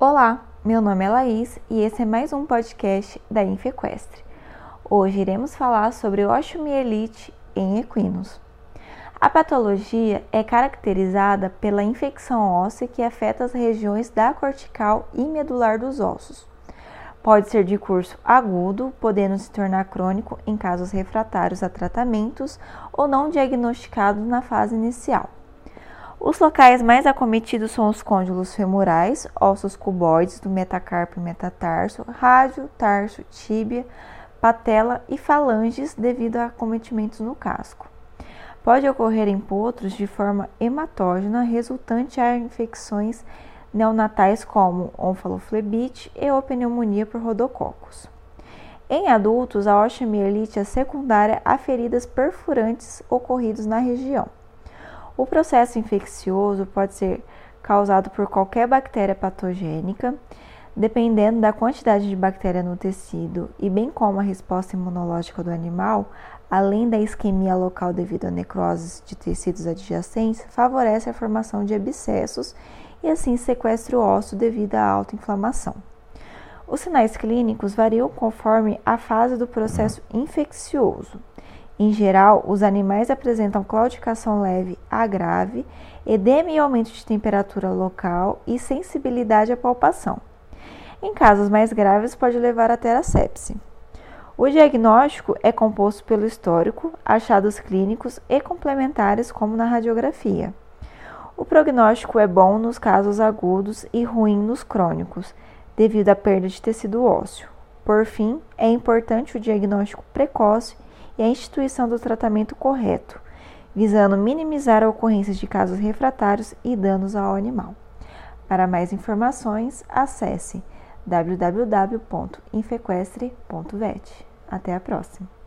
Olá, meu nome é Laís e esse é mais um podcast da Infequestre. Hoje iremos falar sobre osteomielite em equinos. A patologia é caracterizada pela infecção óssea que afeta as regiões da cortical e medular dos ossos. Pode ser de curso agudo, podendo se tornar crônico em casos refratários a tratamentos ou não diagnosticados na fase inicial. Os locais mais acometidos são os côndilos femorais, ossos cuboides do metacarpo e metatarso, rádio, tarso, tíbia, patela e falanges devido a acometimentos no casco. Pode ocorrer em potros de forma hematógena resultante a infecções neonatais como onfaloflebite e ou pneumonia por rodococos. Em adultos, a osteomielite é secundária a feridas perfurantes ocorridos na região. O processo infeccioso pode ser causado por qualquer bactéria patogênica, dependendo da quantidade de bactéria no tecido e bem como a resposta imunológica do animal, além da isquemia local devido a necroses de tecidos adjacentes, favorece a formação de abscessos e assim sequestro ósseo devido à alta inflamação. Os sinais clínicos variam conforme a fase do processo infeccioso. Em geral, os animais apresentam claudicação leve a grave, edema e aumento de temperatura local e sensibilidade à palpação. Em casos mais graves, pode levar até a sepse. O diagnóstico é composto pelo histórico, achados clínicos e complementares, como na radiografia. O prognóstico é bom nos casos agudos e ruim nos crônicos, devido à perda de tecido ósseo. Por fim, é importante o diagnóstico precoce e a instituição do tratamento correto, visando minimizar a ocorrência de casos refratários e danos ao animal. Para mais informações, acesse www.infequestre.vet. Até a próxima!